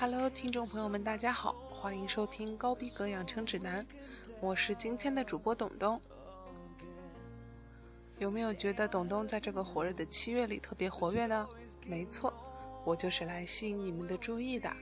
Hello，听众朋友们，大家好，欢迎收听高逼格养成指南，我是今天的主播董东。有没有觉得董东在这个火热的七月里特别活跃呢？没错，我就是来吸引你们的注意的。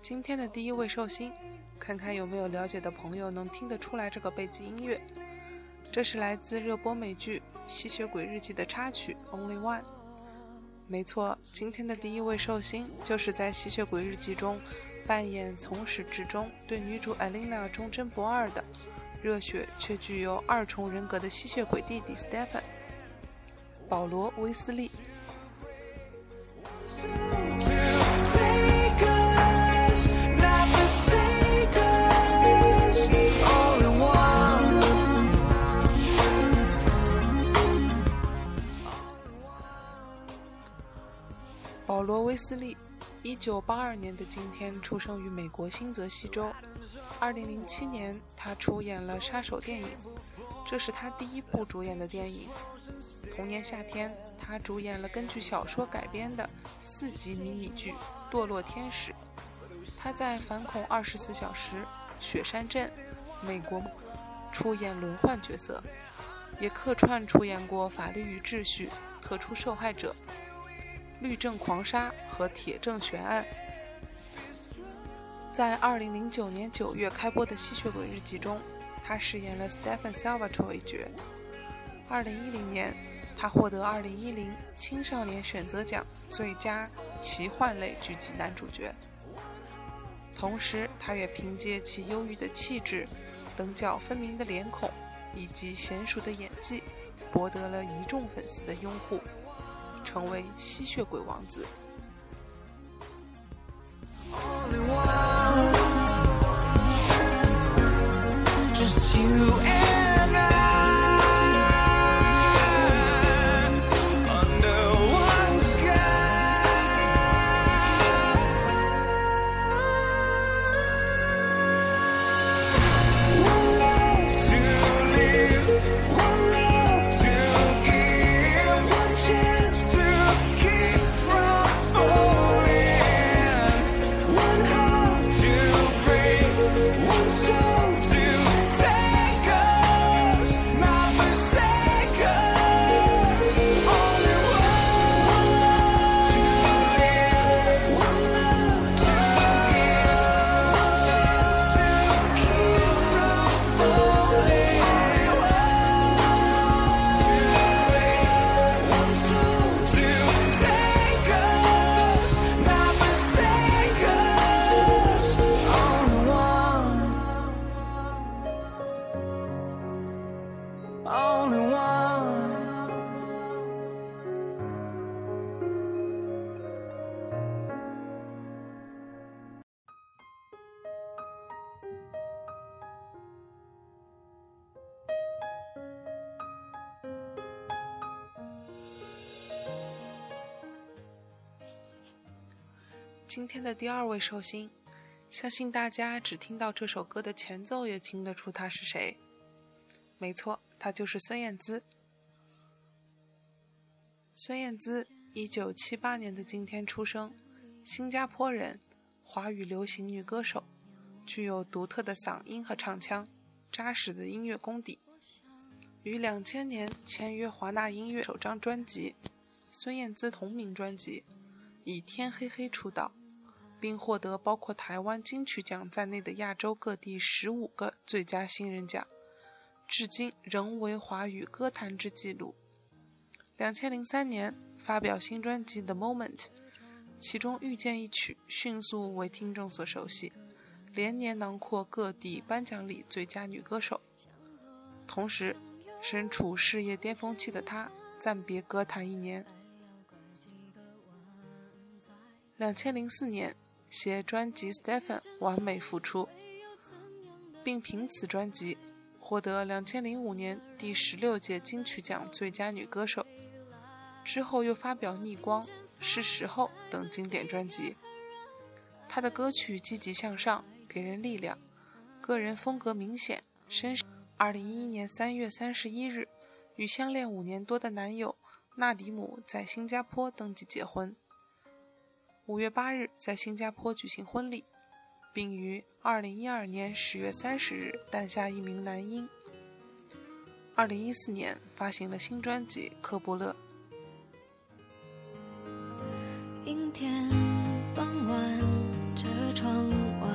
今天的第一位寿星，看看有没有了解的朋友能听得出来这个背景音乐，这是来自热播美剧《吸血鬼日记》的插曲《Only One》。没错，今天的第一位寿星就是在《吸血鬼日记》中扮演从始至终对女主艾琳娜忠贞不二的。热血却具有二重人格的吸血鬼弟弟 Stephen，保罗·威斯利。保罗·威斯利，一九八二年的今天出生于美国新泽西州。二零零七年，他出演了杀手电影，这是他第一部主演的电影。同年夏天，他主演了根据小说改编的四集迷你剧《堕落天使》。他在《反恐二十四小时》《雪山镇》《美国》出演轮换角色，也客串出演过《法律与秩序》《特殊受害者》。律政狂杀和铁证悬案，在二零零九年九月开播的《吸血鬼日记》中，他饰演了 Stephen Salvatore 一角。二零一零年，他获得二零一零青少年选择奖最佳奇幻类剧集男主角。同时，他也凭借其忧郁的气质、棱角分明的脸孔以及娴熟的演技，博得了一众粉丝的拥护。成为吸血鬼王子。今天的第二位寿星，相信大家只听到这首歌的前奏也听得出他是谁。没错，他就是孙燕姿。孙燕姿，一九七八年的今天出生，新加坡人，华语流行女歌手，具有独特的嗓音和唱腔，扎实的音乐功底。于两千年签约华纳音乐，首张专辑《孙燕姿同名专辑》，以《天黑黑》出道。并获得包括台湾金曲奖在内的亚洲各地十五个最佳新人奖，至今仍为华语歌坛之纪录。两千零三年发表新专辑《The Moment》，其中《遇见》一曲迅速为听众所熟悉，连年囊括各地颁奖礼最佳女歌手。同时，身处事业巅峰期的她暂别歌坛一年。两千零四年。携专辑《Stephen》完美复出，并凭此专辑获得2005年第十六届金曲奖最佳女歌手。之后又发表《逆光》《是时候》等经典专辑。她的歌曲积极向上，给人力量，个人风格明显。身。2011年3月31日，与相恋五年多的男友纳迪姆在新加坡登记结婚。五月八日在新加坡举行婚礼，并于二零一二年十月三十日诞下一名男婴。二零一四年发行了新专辑《科布勒》。阴天傍晚，车窗外，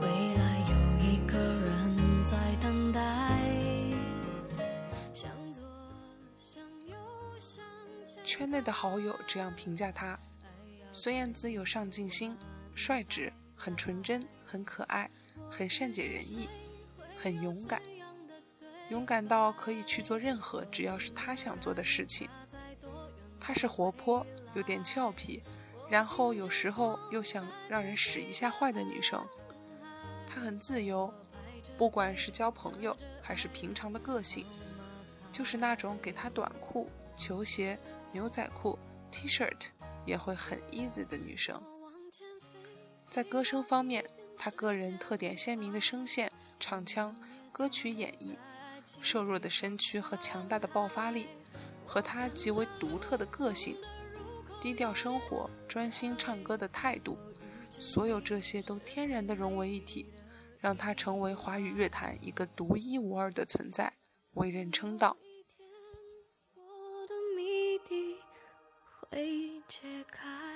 未来有一个人在等待。圈内的好友这样评价他：孙燕姿有上进心，率直，很纯真，很可爱，很善解人意，很勇敢。勇敢到可以去做任何只要是他想做的事情。她是活泼、有点俏皮，然后有时候又想让人使一下坏的女生。她很自由，不管是交朋友还是平常的个性，就是那种给她短裤、球鞋、牛仔裤、T 恤也会很 easy 的女生。在歌声方面，她个人特点鲜明的声线、唱腔、歌曲演绎。瘦弱的身躯和强大的爆发力，和她极为独特的个性、低调生活、专心唱歌的态度，所有这些都天然的融为一体，让她成为华语乐坛一个独一无二的存在，为人称道。解开。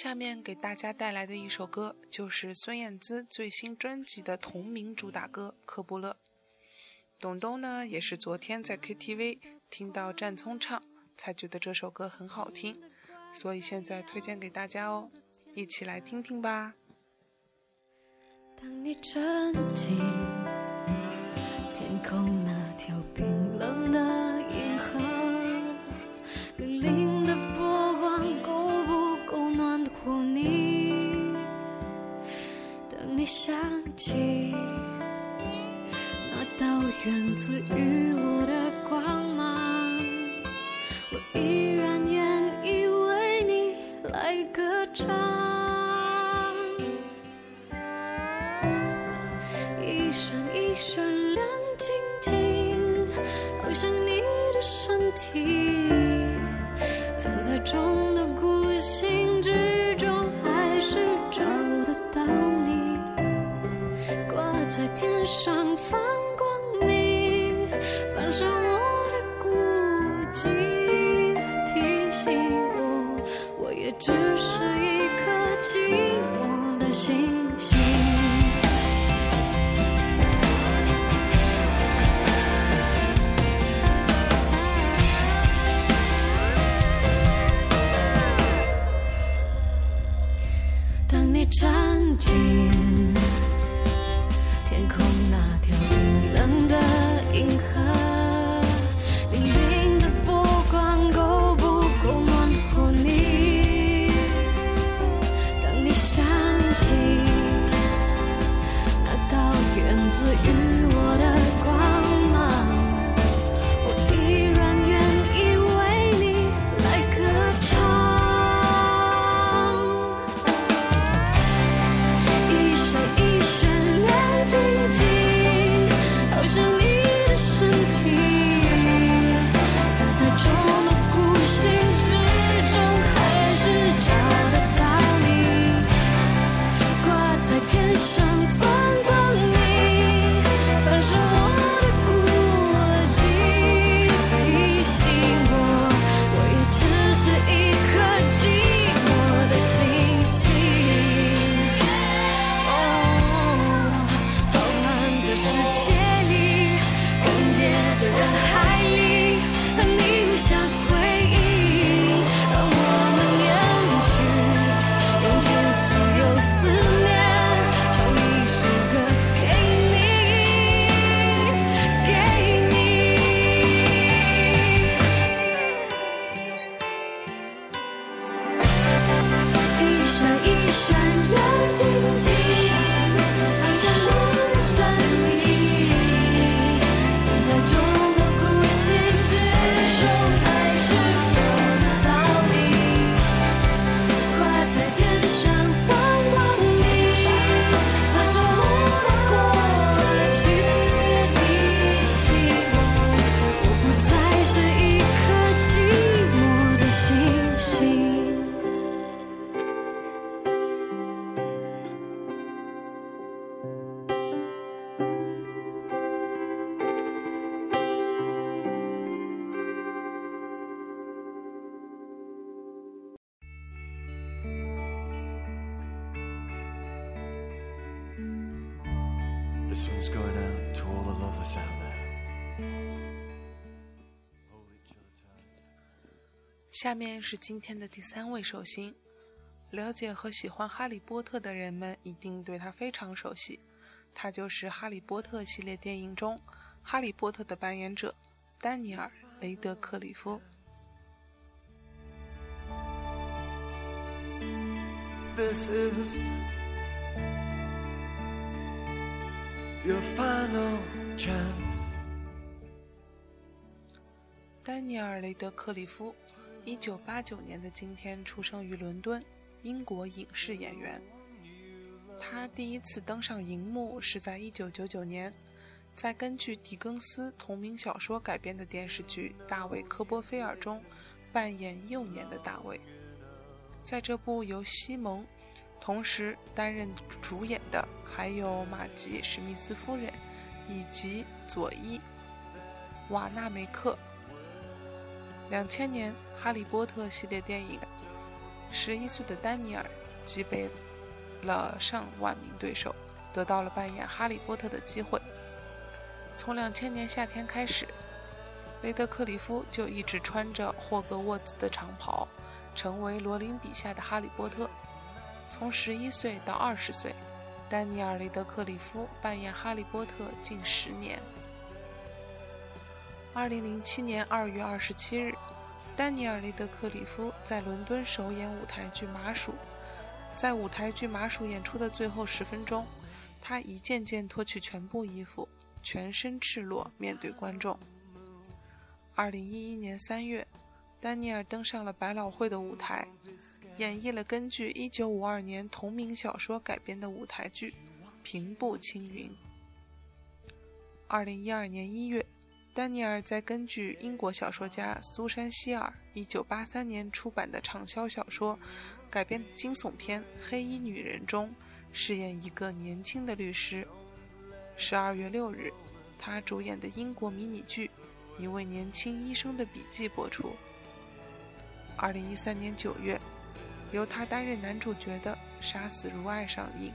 下面给大家带来的一首歌，就是孙燕姿最新专辑的同名主打歌《科布勒》。董东呢，也是昨天在 KTV 听到战聪唱，才觉得这首歌很好听，所以现在推荐给大家哦，一起来听听吧。当你沉浸天空那起，那道源自于我的光芒，我依然愿意为你来歌唱。一闪一闪亮晶晶，好像你的身体藏在中。在天上放光明，反射我的孤寂，提醒我，我也知。自愈。下面是今天的第三位寿星。了解和喜欢哈利波特的人们一定对他非常熟悉，他就是哈利波特系列电影中哈利波特的扮演者丹尼尔·雷德克里夫。This is 丹尼尔·雷德克里夫，一九八九年的今天出生于伦敦。英国影视演员，他第一次登上荧幕是在1999年，在根据狄更斯同名小说改编的电视剧《大卫·科波菲尔》中扮演幼年的大卫。在这部由西蒙同时担任主演的还有马吉·史密斯夫人以及佐伊·瓦纳梅克。两千年《哈利波特》系列电影。十一岁的丹尼尔击败了上万名对手，得到了扮演哈利波特的机会。从两千年夏天开始，雷德克里夫就一直穿着霍格沃茨的长袍，成为罗琳笔下的哈利波特。从十一岁到二十岁，丹尼尔·雷德克里夫扮演哈利波特近十年。二零零七年二月二十七日。丹尼尔·雷德克里夫在伦敦首演舞台剧《麻薯》。在舞台剧《麻薯》演出的最后十分钟，他一件件脱去全部衣服，全身赤裸面对观众。二零一一年三月，丹尼尔登上了百老汇的舞台，演绎了根据一九五二年同名小说改编的舞台剧《平步青云》。二零一二年一月。丹尼尔在根据英国小说家苏珊·希尔1983年出版的畅销小说改编惊悚片《黑衣女人》中饰演一个年轻的律师。十二月六日，他主演的英国迷你剧《一位年轻医生的笔记》播出。二零一三年九月，由他担任男主角的《杀死如爱》上映。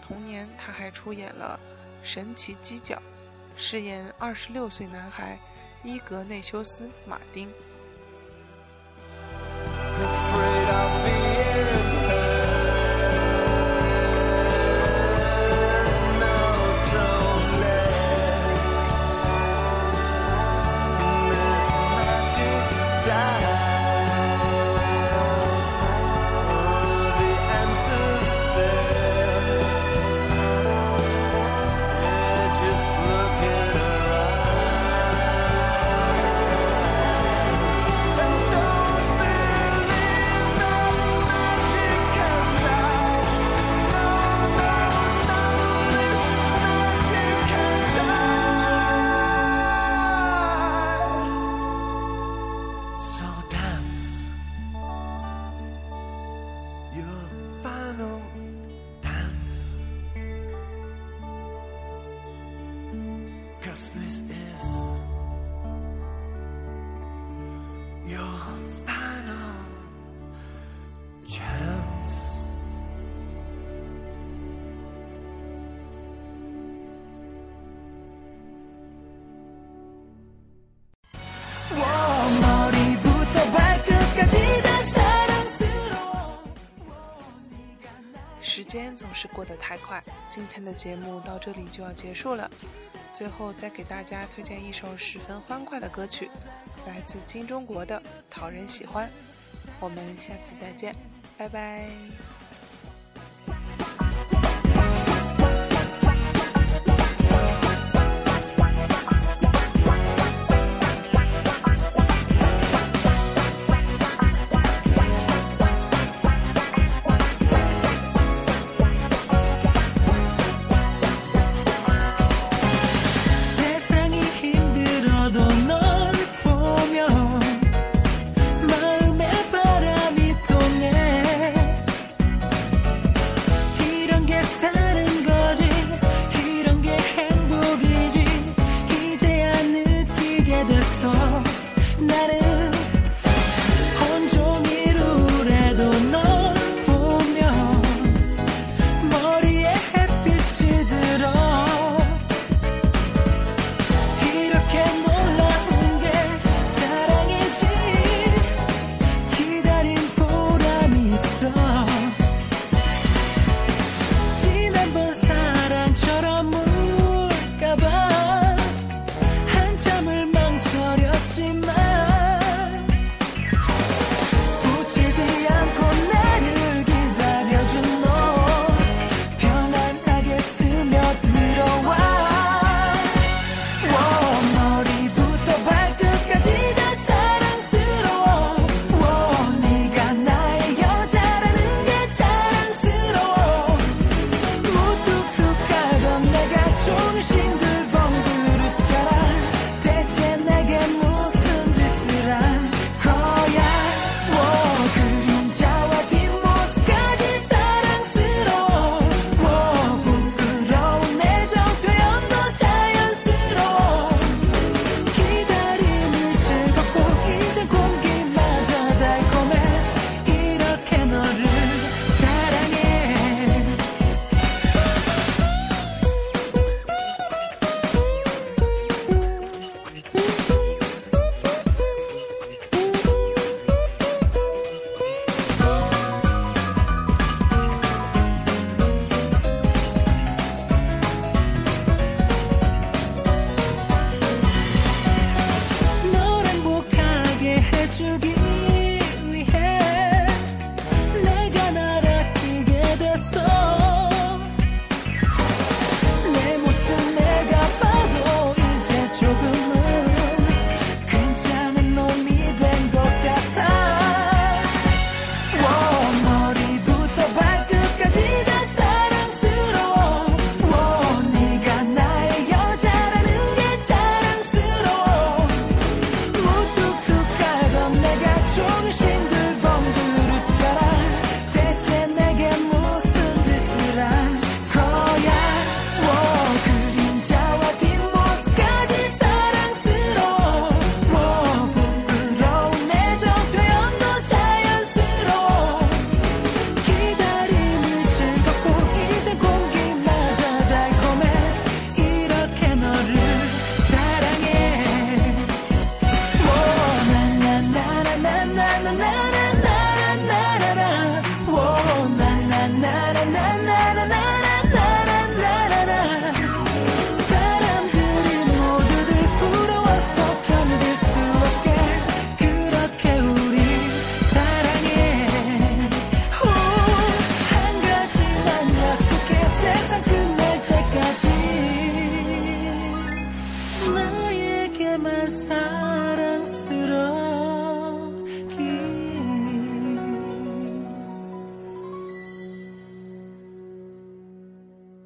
同年，他还出演了《神奇犄角》。饰演二十六岁男孩伊格内修斯·马丁。final dance. Cause this is. 时间总是过得太快，今天的节目到这里就要结束了。最后再给大家推荐一首十分欢快的歌曲，来自金钟国的《讨人喜欢》。我们下次再见，拜拜。